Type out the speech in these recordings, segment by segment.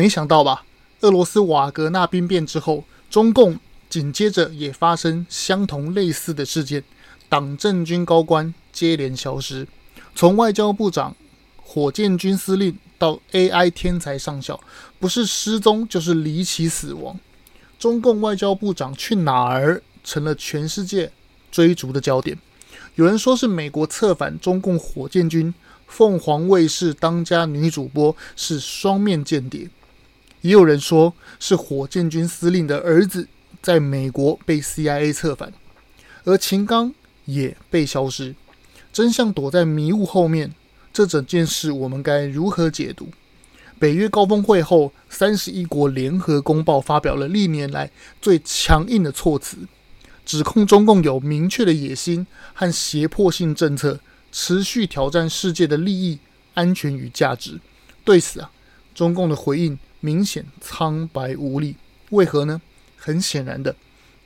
没想到吧？俄罗斯瓦格纳兵变之后，中共紧接着也发生相同类似的事件，党政军高官接连消失，从外交部长、火箭军司令到 AI 天才上校，不是失踪就是离奇死亡。中共外交部长去哪儿，成了全世界追逐的焦点。有人说是美国策反中共火箭军，凤凰卫视当家女主播是双面间谍。也有人说是火箭军司令的儿子在美国被 CIA 策反，而秦刚也被消失，真相躲在迷雾后面。这整件事我们该如何解读？北约高峰会后，三十一国联合公报发表了历年来最强硬的措辞，指控中共有明确的野心和胁迫性政策，持续挑战世界的利益、安全与价值。对此啊，中共的回应。明显苍白无力，为何呢？很显然的，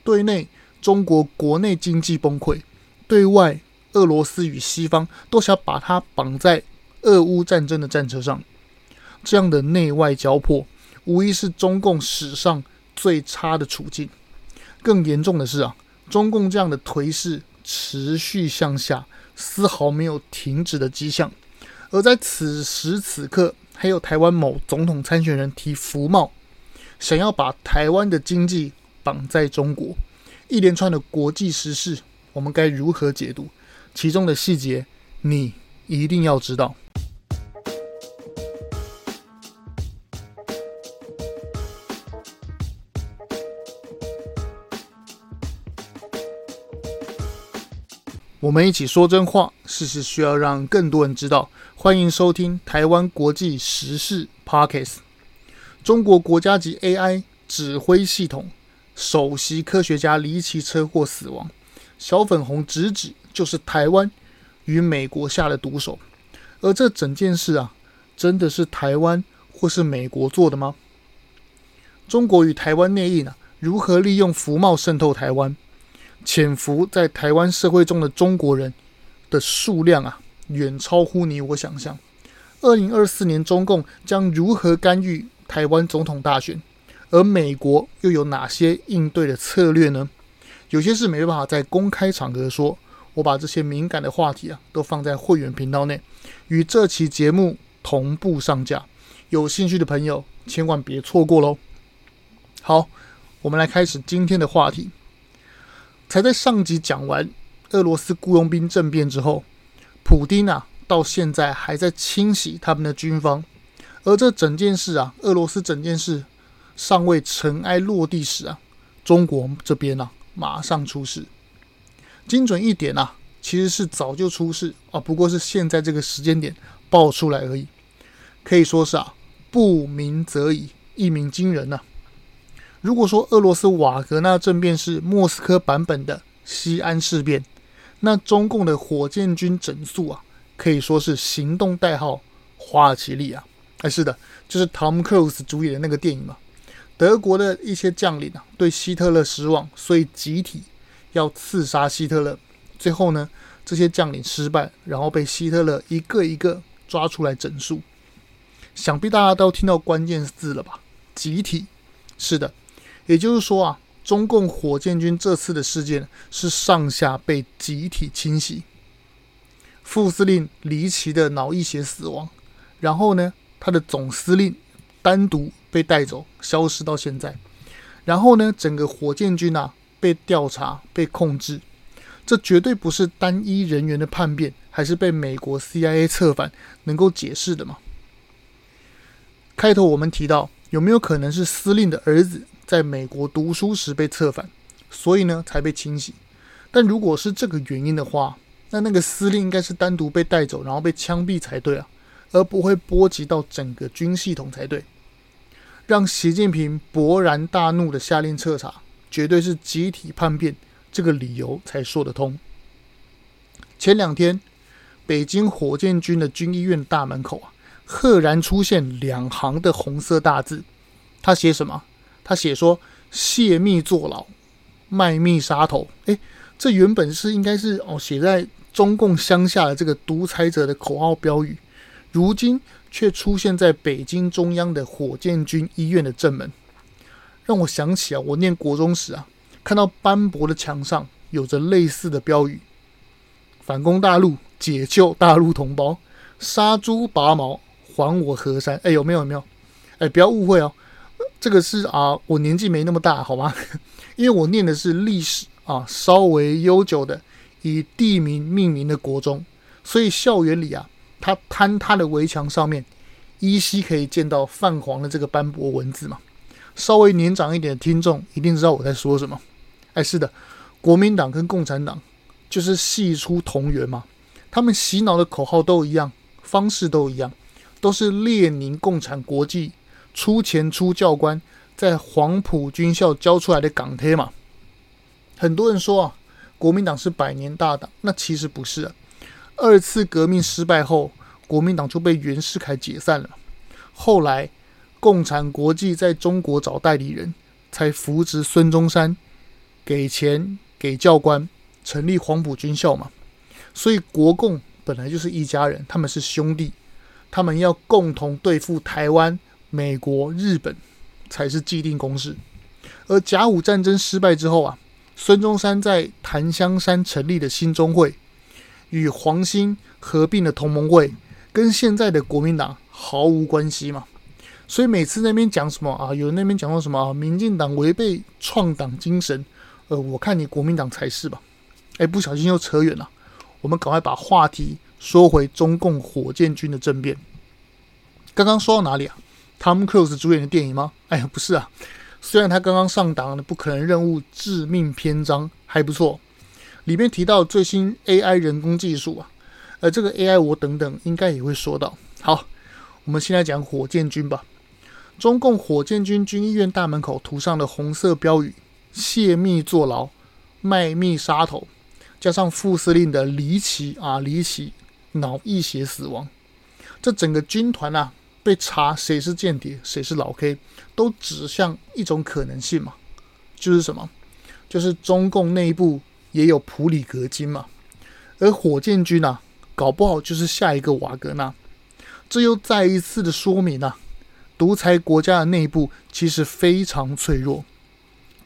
对内中国国内经济崩溃，对外俄罗斯与西方都想把它绑在俄乌战争的战车上，这样的内外交迫，无疑是中共史上最差的处境。更严重的是啊，中共这样的颓势持续向下，丝毫没有停止的迹象，而在此时此刻。还有台湾某总统参选人提福茂，想要把台湾的经济绑在中国，一连串的国际时事，我们该如何解读？其中的细节，你一定要知道。我们一起说真话，事实需要让更多人知道。欢迎收听台湾国际时事 Podcast。中国国家级 AI 指挥系统首席科学家离奇车祸死亡，小粉红直指就是台湾与美国下的毒手。而这整件事啊，真的是台湾或是美国做的吗？中国与台湾内应啊，如何利用福茂渗透台湾？潜伏在台湾社会中的中国人的数量啊？远超乎你我想象。二零二四年，中共将如何干预台湾总统大选？而美国又有哪些应对的策略呢？有些事没办法在公开场合说，我把这些敏感的话题啊，都放在会员频道内，与这期节目同步上架。有兴趣的朋友千万别错过喽！好，我们来开始今天的话题。才在上集讲完俄罗斯雇佣兵政变之后。普丁啊，到现在还在清洗他们的军方，而这整件事啊，俄罗斯整件事尚未尘埃落地时啊，中国这边啊，马上出事。精准一点啊，其实是早就出事啊，不过是现在这个时间点爆出来而已。可以说是啊，不鸣则已，一鸣惊人呐、如果说俄罗斯瓦格纳政变是莫斯科版本的西安事变，那中共的火箭军整肃啊，可以说是行动代号“花儿奇力”啊！哎，是的，就是 Tom Cruise 主演的那个电影嘛。德国的一些将领啊，对希特勒失望，所以集体要刺杀希特勒。最后呢，这些将领失败，然后被希特勒一个一个抓出来整肃。想必大家都听到关键字了吧？集体，是的，也就是说啊。中共火箭军这次的事件是上下被集体清洗，副司令离奇的脑溢血死亡，然后呢，他的总司令单独被带走，消失到现在，然后呢，整个火箭军啊被调查、被控制，这绝对不是单一人员的叛变，还是被美国 CIA 策反能够解释的吗？开头我们提到，有没有可能是司令的儿子？在美国读书时被策反，所以呢才被清洗。但如果是这个原因的话，那那个司令应该是单独被带走，然后被枪毙才对啊，而不会波及到整个军系统才对。让习近平勃然大怒的下令彻查，绝对是集体叛变，这个理由才说得通。前两天，北京火箭军的军医院大门口啊，赫然出现两行的红色大字，他写什么？他写说：“泄密坐牢，卖密杀头。”诶，这原本是应该是哦写在中共乡下的这个独裁者的口号标语，如今却出现在北京中央的火箭军医院的正门，让我想起啊，我念国中时啊，看到斑驳的墙上有着类似的标语：“反攻大陆，解救大陆同胞，杀猪拔毛，还我河山。”哎，有没有？有没有？哎，不要误会哦，这个是啊，我年纪没那么大，好吗？因为我念的是历史啊，稍微悠久的，以地名命名的国中，所以校园里啊。它坍塌的围墙上面，依稀可以见到泛黄的这个斑驳文字嘛。稍微年长一点的听众一定知道我在说什么。哎，是的，国民党跟共产党就是系出同源嘛。他们洗脑的口号都一样，方式都一样，都是列宁共产国际出钱出教官在黄埔军校教出来的港贴嘛。很多人说啊，国民党是百年大党，那其实不是啊。二次革命失败后，国民党就被袁世凯解散了。后来，共产国际在中国找代理人，才扶植孙中山，给钱给教官，成立黄埔军校嘛。所以，国共本来就是一家人，他们是兄弟，他们要共同对付台湾、美国、日本，才是既定公式。而甲午战争失败之后啊，孙中山在檀香山成立的兴中会。与黄兴合并的同盟会，跟现在的国民党毫无关系嘛，所以每次那边讲什么啊，有人那边讲到什么啊，民进党违背创党精神，呃，我看你国民党才是吧？哎，不小心又扯远了，我们赶快把话题说回中共火箭军的政变。刚刚说到哪里啊？Tom Cruise 主演的电影吗？哎呀，不是啊，虽然他刚刚上档的《不可能任务：致命篇章》还不错。里面提到最新 AI 人工技术啊，而这个 AI 我等等应该也会说到。好，我们先来讲火箭军吧。中共火箭军军医院大门口涂上的红色标语“泄密坐牢，卖密杀头”，加上副司令的离奇啊离奇脑溢血死亡，这整个军团啊被查谁是间谍，谁是老 K，都指向一种可能性嘛，就是什么？就是中共内部。也有普里格金嘛，而火箭军啊，搞不好就是下一个瓦格纳。这又再一次的说明啊，独裁国家的内部其实非常脆弱，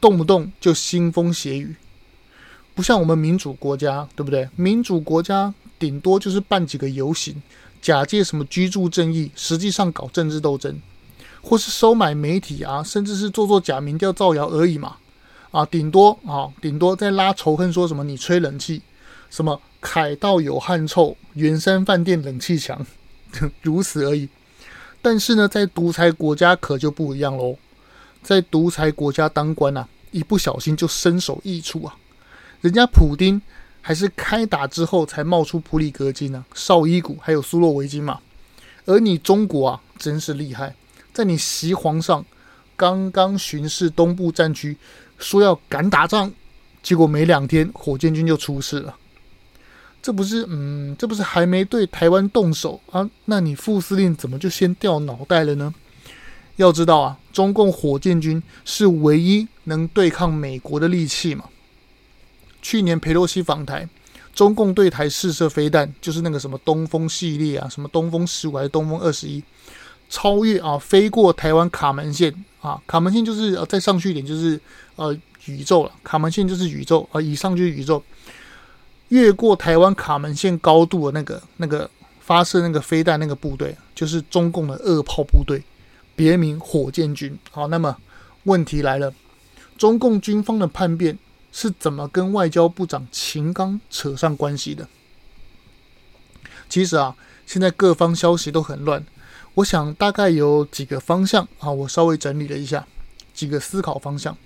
动不动就腥风血雨，不像我们民主国家，对不对？民主国家顶多就是办几个游行，假借什么居住正义，实际上搞政治斗争，或是收买媒体啊，甚至是做做假民调造谣而已嘛。啊，顶多啊，顶多在拉仇恨，说什么你吹冷气，什么凯道有汗臭，圆山饭店冷气强，如此而已。但是呢，在独裁国家可就不一样喽，在独裁国家当官啊，一不小心就身首异处啊。人家普丁还是开打之后才冒出普里格金呢、绍伊古还有苏洛维金嘛。而你中国啊，真是厉害，在你习皇上刚刚巡视东部战区。说要敢打仗，结果没两天，火箭军就出事了。这不是，嗯，这不是还没对台湾动手啊？那你副司令怎么就先掉脑袋了呢？要知道啊，中共火箭军是唯一能对抗美国的利器嘛。去年佩洛西访台，中共对台试射飞弹，就是那个什么东风系列啊，什么东风十五还是东风二十一，超越啊，飞过台湾卡门线。啊，卡门线就是呃，再上去一点就是呃宇宙了。卡门线就是宇宙啊，以上就是宇宙。越过台湾卡门线高度的那个那个发射那个飞弹那个部队，就是中共的二炮部队，别名火箭军。好，那么问题来了，中共军方的叛变是怎么跟外交部长秦刚扯上关系的？其实啊，现在各方消息都很乱。我想大概有几个方向啊，我稍微整理了一下几个思考方向。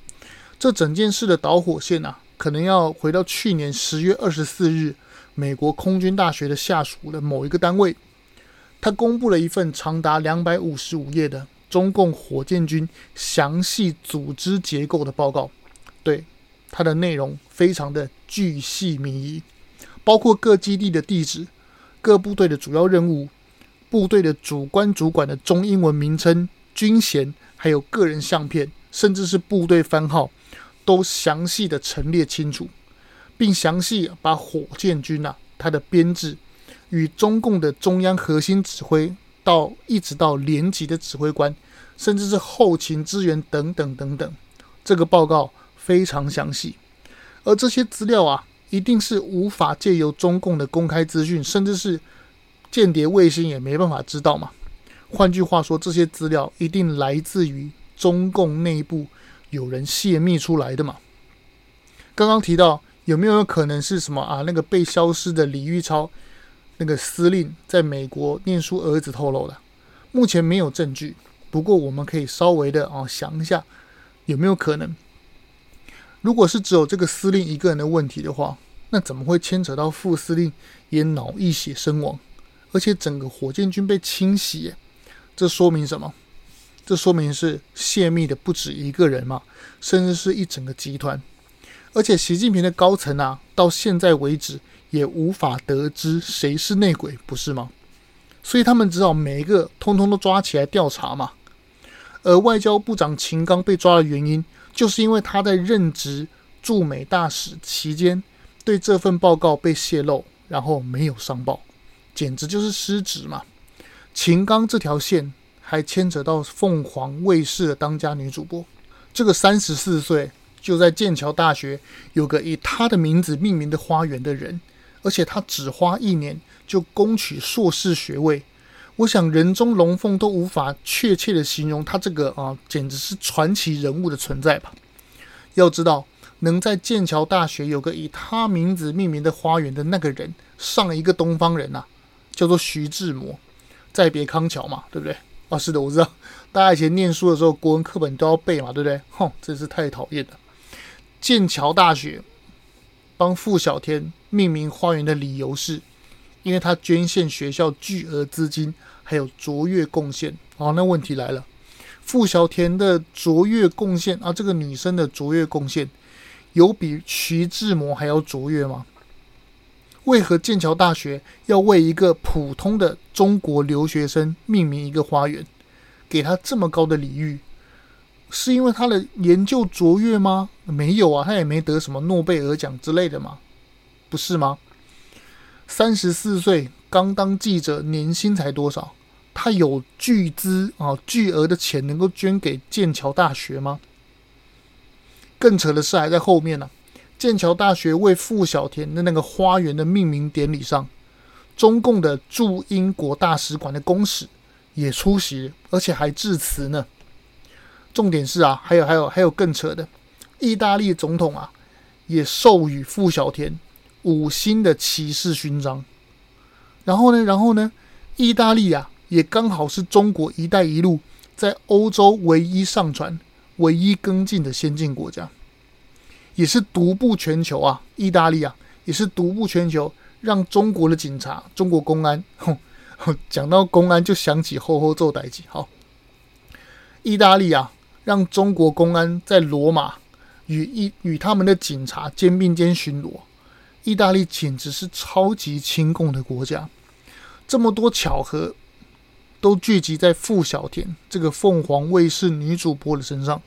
这整件事的导火线啊，可能要回到去年十月二十四日，美国空军大学的下属的某一个单位，他公布了一份长达两百五十五页的中共火箭军详细组织结构的报告。对，它的内容非常的巨细靡遗，包括各基地的地址、各部队的主要任务。部队的主官主管的中英文名称、军衔，还有个人相片，甚至是部队番号，都详细的陈列清楚，并详细把火箭军啊它的编制与中共的中央核心指挥到一直到连级的指挥官，甚至是后勤支援等等等等。这个报告非常详细，而这些资料啊，一定是无法借由中共的公开资讯，甚至是间谍卫星也没办法知道嘛。换句话说，这些资料一定来自于中共内部有人泄密出来的嘛。刚刚提到有没有可能是什么啊？那个被消失的李玉超那个司令在美国念书儿子透露的，目前没有证据，不过我们可以稍微的啊想一下。有没有可能？如果是只有这个司令一个人的问题的话，那怎么会牵扯到副司令也脑溢血身亡，而且整个火箭军被清洗？这说明什么？这说明是泄密的不止一个人嘛，甚至是一整个集团。而且习近平的高层啊，到现在为止也无法得知谁是内鬼，不是吗？所以他们只好每一个通通都抓起来调查嘛。而外交部长秦刚被抓的原因，就是因为他在任职驻美大使期间，对这份报告被泄露，然后没有上报，简直就是失职嘛。秦刚这条线还牵扯到凤凰卫视的当家女主播，这个三十四岁就在剑桥大学有个以他的名字命名的花园的人，而且他只花一年就攻取硕士学位。我想人中龙凤都无法确切的形容他这个啊，简直是传奇人物的存在吧。要知道，能在剑桥大学有个以他名字命名的花园的那个人，上一个东方人呐、叫做徐志摩，再别康桥嘛，对不对？啊，是的，我知道，大家以前念书的时候，国文课本都要背嘛，对不对？哼，真是太讨厌了。剑桥大学帮傅小天命名花园的理由是。因为他捐献学校巨额资金，还有卓越贡献。好，那问题来了，傅小田的卓越贡献啊，这个女生的卓越贡献，有比徐志摩还要卓越吗？为何剑桥大学要为一个普通的中国留学生命名一个花园，给他这么高的礼遇？是因为他的研究卓越吗？没有啊，他也没得什么诺贝尔奖之类的嘛，不是吗？三十四岁刚当记者，年薪才多少？他有巨资啊，巨额的钱能够捐给剑桥大学吗？更扯的事还在后面呢、剑桥大学为傅小田的那个花园的命名典礼上，中共的驻英国大使馆的公使也出席，而且还致辞呢。重点是啊，还有还有还有更扯的，意大利总统啊也授予傅小田。五星的骑士勋章，然后呢，然后呢，意大利啊，也刚好是中国“一带一路”在欧洲唯一上船、唯一跟进的先进国家，也是独步全球啊！意大利啊，也是独步全球，让中国的警察、中国公安，哼，讲到公安就想起后后做代志。好，意大利啊，让中国公安在罗马与一与他们的警察肩并肩巡逻。意大利简直是超级亲共的国家，这么多巧合都聚集在傅小田这个凤凰卫视女主播的身上，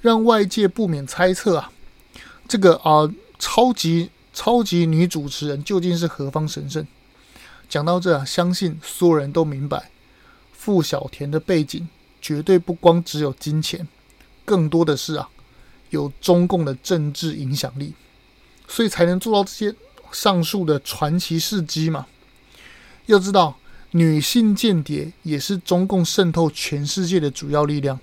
让外界不免猜测啊，这个啊、超级超级女主持人究竟是何方神圣？讲到这啊，相信所有人都明白，傅小田的背景绝对不光只有金钱，更多的是啊，有中共的政治影响力。所以才能做到这些上述的传奇事迹嘛。要知道，女性间谍也是中共渗透全世界的主要力量。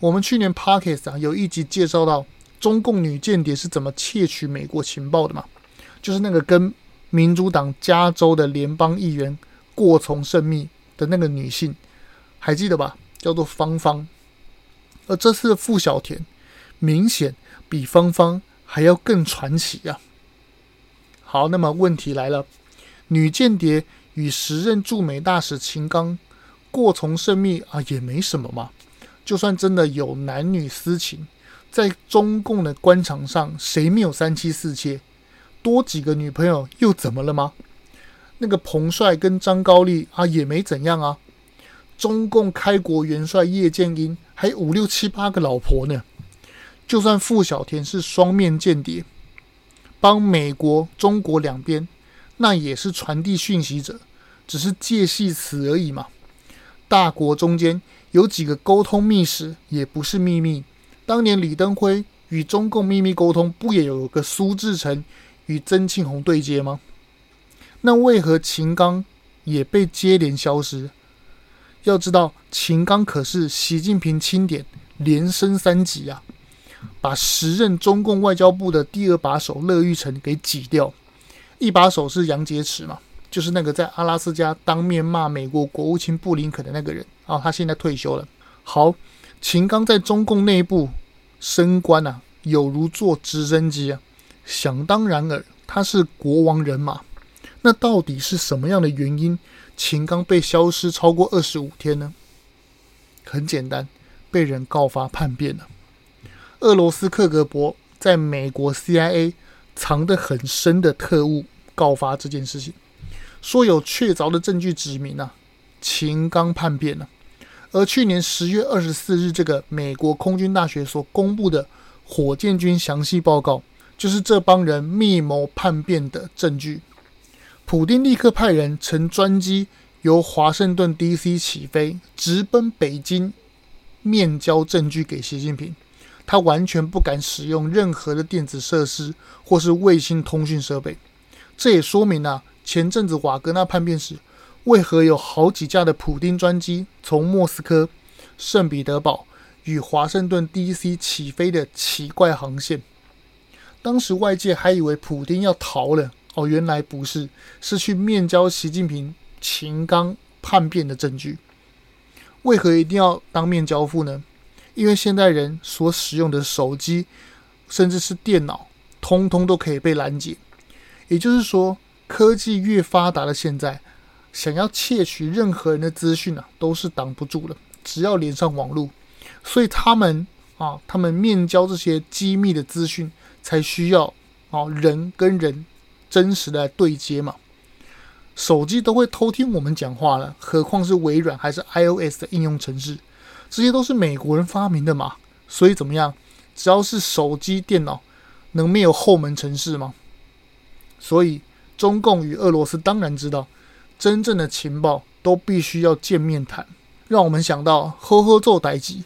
我们去年 Podcast 啊有一集介绍到中共女间谍是怎么窃取美国情报的嘛，就是那个跟民主党加州的联邦议员过从甚密的那个女性，还记得吧？叫做芳芳。而这次的傅小田，明显比芳芳。还要更传奇啊！好，那么问题来了，女间谍与时任驻美大使秦刚过从甚密啊，也没什么嘛。就算真的有男女私情，在中共的官场上，谁没有三妻四妾？多几个女朋友又怎么了吗？那个彭帅跟张高丽啊，也没怎样啊。中共开国元帅叶剑英还五六七八个老婆呢。就算傅小田是双面间谍，帮美国、中国两边，那也是传递讯息者，只是借系词而已嘛。大国中间有几个沟通密使也不是秘密。当年李登辉与中共秘密沟通，不也有个苏志诚与曾庆红对接吗？那为何秦刚也被接连消失？要知道，秦刚可是习近平钦点连升三级啊，把时任中共外交部的第二把手乐玉成给挤掉。一把手是杨洁篪嘛，就是那个在阿拉斯加当面骂美国国务卿布林肯的那个人啊，他现在退休了。好，秦刚在中共内部升官啊，有如坐直升机啊，想当然尔，他是国王人马。那到底是什么样的原因？秦刚被消失超过二十五天呢？很简单，被人告发叛变了。俄罗斯克格勃在美国 CIA 藏得很深的特务告发这件事情，说有确凿的证据指明啊，秦刚叛变了。而去年十月二十四日，这个美国空军大学所公布的火箭军详细报告，就是这帮人密谋叛变的证据。普丁立刻派人乘专机由华盛顿 D.C. 起飞，直奔北京，面交证据给习近平。他完全不敢使用任何的电子设施或是卫星通讯设备。这也说明啊，前阵子瓦格纳叛变时，为何有好几架的普丁专机从莫斯科、圣彼得堡与华盛顿 D.C. 起飞的奇怪航线？当时外界还以为普丁要逃了。哦，原来不是，是去面交习近平秦刚叛变的证据。为何一定要当面交付呢？因为现代人所使用的手机，甚至是电脑，通通都可以被拦截。也就是说，科技越发达的现在，想要窃取任何人的资讯啊，都是挡不住的。只要连上网络，所以他们啊，他们面交这些机密的资讯，才需要啊人跟人。真实的对接嘛，手机都会偷听我们讲话了，何况是微软还是 iOS 的应用程式？这些都是美国人发明的嘛，所以怎么样？只要是手机、电脑，能没有后门程式吗？所以中共与俄罗斯当然知道，真正的情报都必须要见面谈。让我们想到呵呵做代志，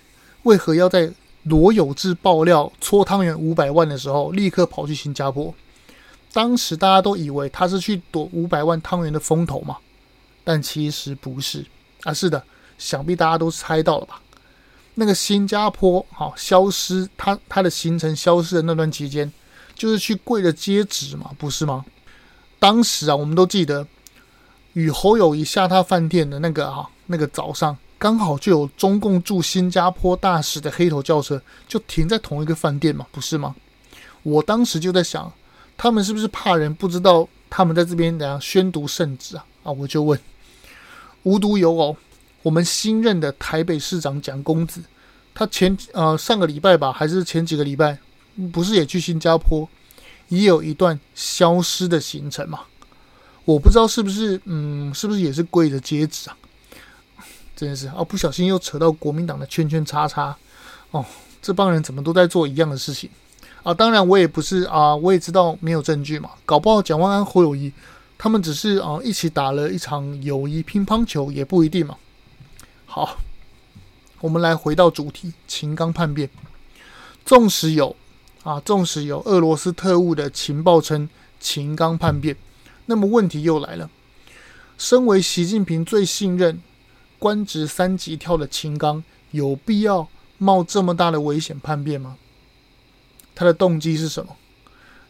为何要在罗有志爆料搓汤圆五百万的时候，立刻跑去新加坡？当时大家都以为他是去躲五百万汤圆的风头嘛，但其实不是啊。是的，想必大家都猜到了吧？那个新加坡好消失，他他的行程消失的那段期间，就是去跪着接旨嘛，不是吗？当时啊，我们都记得与侯友宜下榻饭店的那个啊那个早上，刚好就有中共驻新加坡大使的黑头轿车就停在同一个饭店嘛，不是吗？我当时就在想。他们是不是怕人不知道他们在这边怎样宣读圣旨啊？啊，我就问，无独有偶，我们新任的台北市长蒋公子，他前呃上个礼拜吧，还是前几个礼拜，不是也去新加坡，也有一段消失的行程嘛？我不知道是不是嗯，是不是也是跪着接旨啊？真的是啊，不小心又扯到国民党的圈圈叉叉哦，这帮人怎么都在做一样的事情？啊，当然我也不是啊，我也知道没有证据嘛，搞不好蒋万安、侯友谊他们只是啊一起打了一场友谊乒乓球，也不一定嘛。好，我们来回到主题，秦刚叛变，纵使有啊，纵使有俄罗斯特务的情报称秦刚叛变，那么问题又来了，身为习近平最信任、官职三级跳的秦刚，有必要冒这么大的危险叛变吗？他的动机是什么？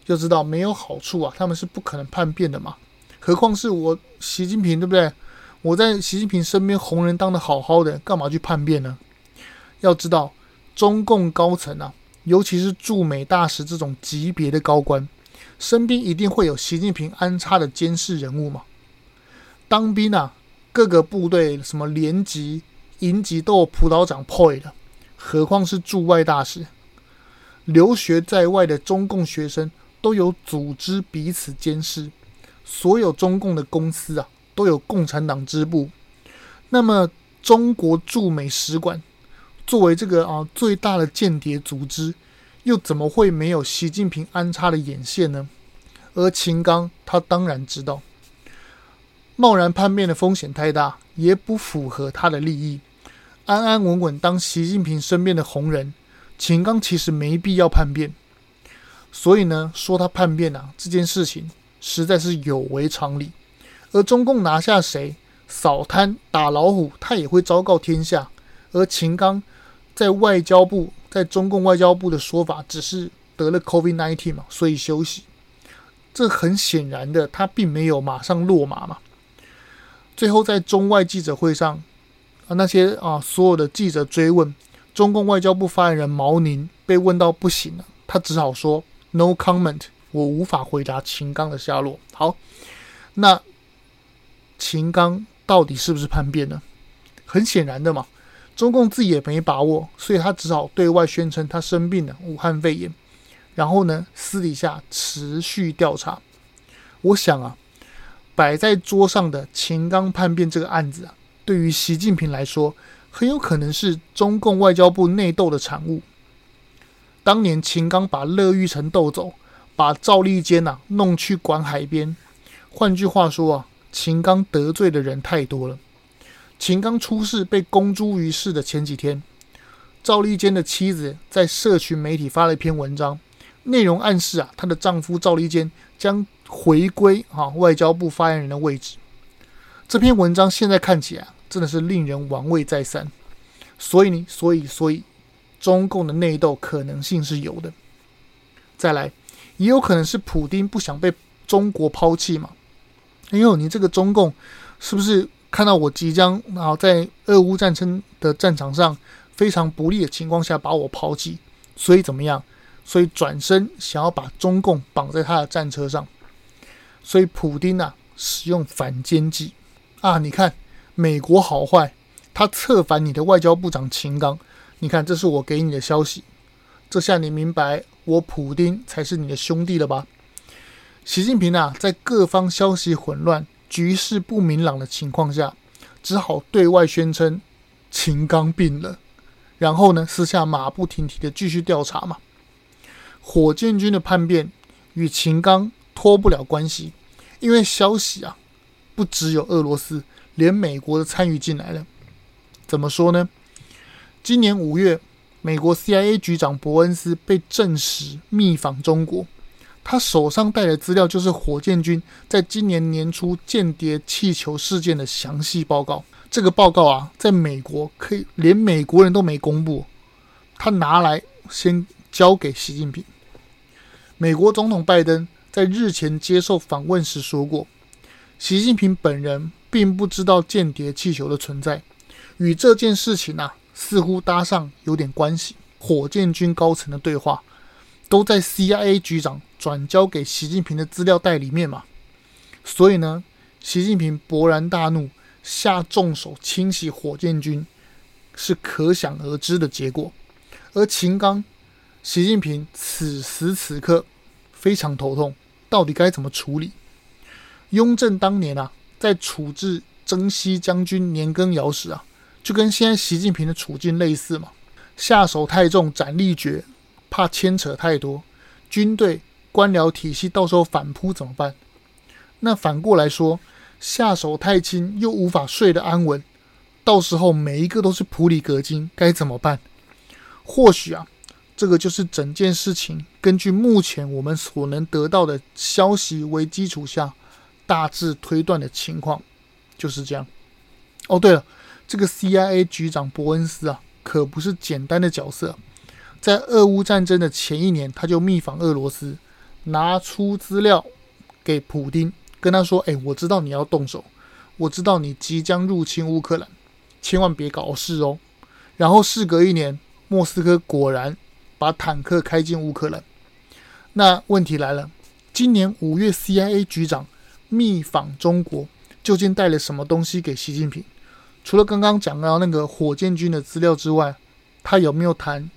要知道没有好处啊，他们是不可能叛变的嘛。何况是我习近平，对不对？我在习近平身边红人当的好好的，干嘛去叛变呢？要知道，中共高层啊，尤其是驻美大使这种级别的高官，身边一定会有习近平安插的监视人物嘛。当兵啊，各个部队什么连级、营级都有辅导长派的，何况是驻外大使？留学在外的中共学生都有组织彼此监视，所有中共的公司啊都有共产党支部。那么，中国驻美使馆作为这个啊最大的间谍组织，又怎么会没有习近平安插的眼线呢？而秦刚他当然知道，贸然叛变的风险太大，也不符合他的利益。安安稳稳当习近平身边的红人，秦刚其实没必要叛变。所以呢，说他叛变啊，这件事情实在是有违常理。而中共拿下谁，扫贪打老虎，他也会昭告天下。而秦刚在外交部，在中共外交部的说法，只是得了 COVID-19 嘛，所以休息。这很显然的，他并没有马上落马嘛。最后在中外记者会上，啊，那些啊所有的记者追问，中共外交部发言人毛宁被问到不行了，他只好说 “No comment”，我无法回答秦刚的下落。好，那秦刚到底是不是叛变呢？很显然的嘛，中共自己也没把握，所以他只好对外宣称他生病了，武汉肺炎。然后呢，私底下持续调查。我想啊，摆在桌上的秦刚叛变这个案子啊，对于习近平来说，很有可能是中共外交部内斗的产物。当年秦刚把乐玉成斗走，把赵立坚呐弄去管海边。换句话说啊，秦刚得罪的人太多了。秦刚出事被公诸于世的前几天，赵立坚的妻子在社群媒体发了一篇文章。内容暗示啊，她的丈夫赵立坚将回归啊外交部发言人的位置。这篇文章现在看起来，真的是令人玩味再三。所以呢，所以所以，中共的内斗可能性是有的。再来，也有可能是普丁不想被中国抛弃嘛？哎呦，你这个中共是不是看到我即将啊在俄乌战争的战场上非常不利的情况下把我抛弃？所以怎么样？所以转身想要把中共绑在他的战车上，所以普丁啊使用反间计啊！你看美国好坏，他策反你的外交部长秦刚，你看这是我给你的消息，这下你明白我普丁才是你的兄弟了吧？习近平啊，在各方消息混乱、局势不明朗的情况下，只好对外宣称秦刚病了，然后呢，私下马不停蹄的继续调查嘛。火箭军的叛变与秦刚脱不了关系，因为消息啊，不只有俄罗斯，连美国都参与进来了。怎么说呢？今年五月，美国 CIA 局长伯恩斯被证实密访中国，他手上带的资料就是火箭军在今年年初间谍气球事件的详细报告。这个报告啊，在美国可以连美国人都没公布，他拿来先交给习近平。美国总统拜登在日前接受访问时说过，习近平本人并不知道间谍气球的存在，与这件事情啊似乎搭上有点关系。火箭军高层的对话都在 CIA 局长转交给习近平的资料袋里面嘛，所以呢，习近平勃然大怒，下重手清洗火箭军，是可想而知的结果。而秦刚。习近平此时此刻非常头痛，到底该怎么处理？雍正当年啊，在处置征西将军年羹尧时啊，就跟现在习近平的处境类似嘛。下手太重，斩立决，怕牵扯太多，军队官僚体系到时候反扑怎么办？那反过来说，下手太轻，又无法睡得安稳，到时候每一个都是普里格金，该怎么办？或许啊。这个就是整件事情根据目前我们所能得到的消息为基础下，大致推断的情况，就是这样。哦，对了，这个 CIA 局长伯恩斯啊，可不是简单的角色。在俄乌战争的前一年，他就密访俄罗斯，拿出资料给普丁，跟他说：“哎，我知道你要动手，我知道你即将入侵乌克兰，千万别搞事哦。”然后事隔一年，莫斯科果然。把坦克开进乌克兰，那问题来了，今年五月 CIA 局长密访中国，究竟带了什么东西给习近平？除了刚刚讲到那个火箭军的资料之外，他有没有谈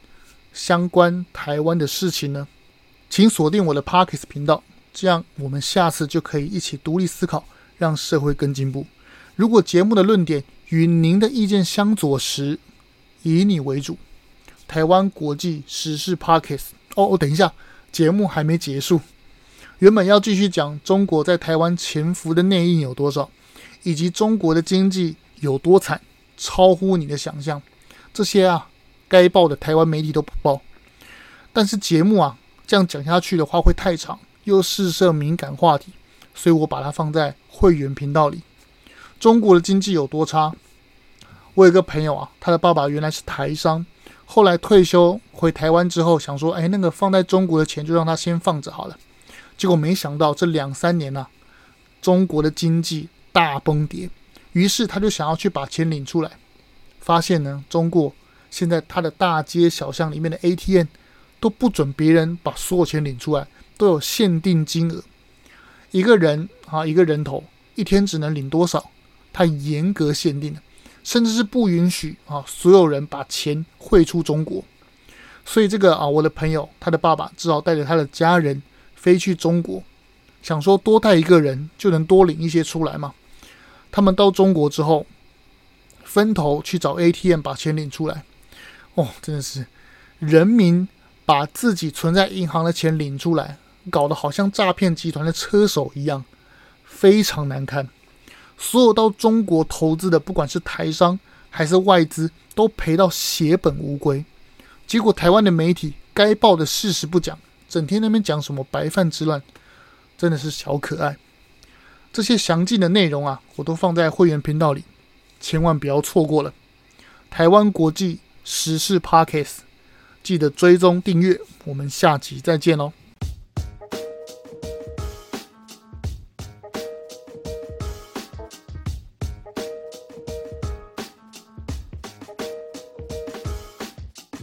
相关台湾的事情呢？请锁定我的 Podcast 频道，这样我们下次就可以一起独立思考，让社会更进步。如果节目的论点与您的意见相左时，以你为主。台湾国际时事 Podcast 哦，哦，等一下，节目还没结束。原本要继续讲中国在台湾潜伏的内应有多少，以及中国的经济有多惨，超乎你的想象。这些啊，该报的台湾媒体都不报。但是节目啊，这样讲下去的话会太长，又试涉敏感话题，所以我把它放在会员频道里。中国的经济有多差？我有个朋友啊，他的爸爸原来是台商，后来退休回台湾之后，想说，哎，那个放在中国的钱就让他先放着好了。结果没想到这两三年呢、中国的经济大崩跌，于是他就想要去把钱领出来，发现呢，中国现在他的大街小巷里面的 ATM 都不准别人把所有钱领出来，都有限定金额，一个人啊，一个人头一天只能领多少，他严格限定的。甚至是不允许啊，所有人把钱汇出中国。所以这个啊，我的朋友他的爸爸只好带着他的家人飞去中国，想说多带一个人就能多领一些出来嘛。他们到中国之后，分头去找 ATM 把钱领出来。哦，真的是人民把自己存在银行的钱领出来，搞得好像诈骗集团的车手一样，非常难看。所有到中国投资的，不管是台商还是外资，都赔到血本无归。结果台湾的媒体该报的事实不讲，整天那边讲什么白饭之乱，真的是小可爱。这些详尽的内容啊，我都放在会员频道里，千万不要错过了。台湾国际时事 Podcast，记得追踪订阅，我们下集再见喽。